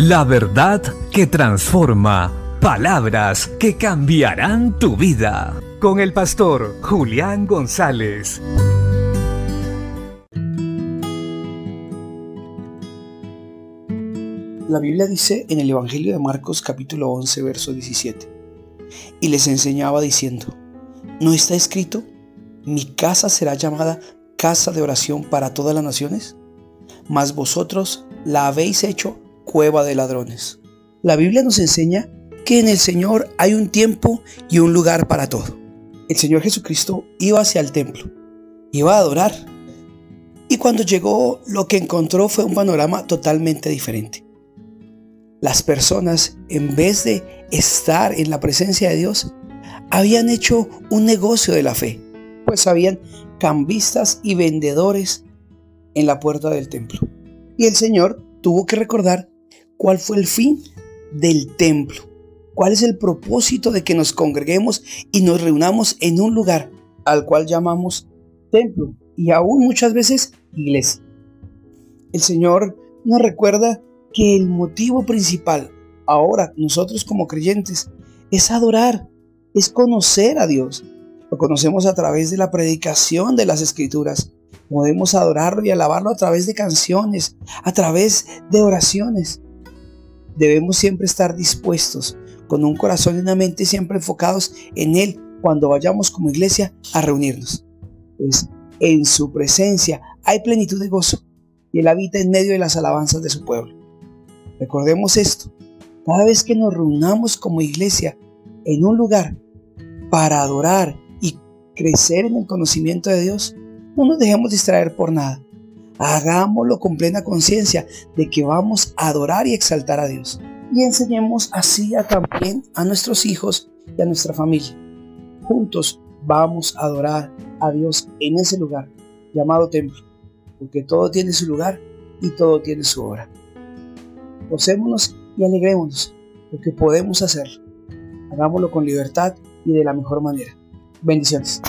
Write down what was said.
La verdad que transforma. Palabras que cambiarán tu vida. Con el pastor Julián González. La Biblia dice en el Evangelio de Marcos capítulo 11, verso 17. Y les enseñaba diciendo, ¿no está escrito? Mi casa será llamada casa de oración para todas las naciones, mas vosotros la habéis hecho cueva de ladrones. La Biblia nos enseña que en el Señor hay un tiempo y un lugar para todo. El Señor Jesucristo iba hacia el templo, iba a adorar, y cuando llegó lo que encontró fue un panorama totalmente diferente. Las personas, en vez de estar en la presencia de Dios, habían hecho un negocio de la fe, pues habían cambistas y vendedores en la puerta del templo. Y el Señor tuvo que recordar cuál fue el fin del templo, cuál es el propósito de que nos congreguemos y nos reunamos en un lugar al cual llamamos templo y aún muchas veces iglesia. El Señor nos recuerda que el motivo principal ahora nosotros como creyentes es adorar, es conocer a Dios, lo conocemos a través de la predicación de las escrituras. Podemos adorarlo y alabarlo a través de canciones, a través de oraciones. Debemos siempre estar dispuestos, con un corazón y una mente siempre enfocados en Él cuando vayamos como iglesia a reunirnos. Pues en su presencia hay plenitud de gozo y Él habita en medio de las alabanzas de su pueblo. Recordemos esto, cada vez que nos reunamos como iglesia en un lugar para adorar crecer en el conocimiento de Dios, no nos dejemos distraer por nada. Hagámoslo con plena conciencia de que vamos a adorar y exaltar a Dios. Y enseñemos así a también a nuestros hijos y a nuestra familia. Juntos vamos a adorar a Dios en ese lugar llamado templo, porque todo tiene su lugar y todo tiene su hora. Gocémonos y alegrémonos, porque podemos hacerlo. Hagámoslo con libertad y de la mejor manera. Bendiciones.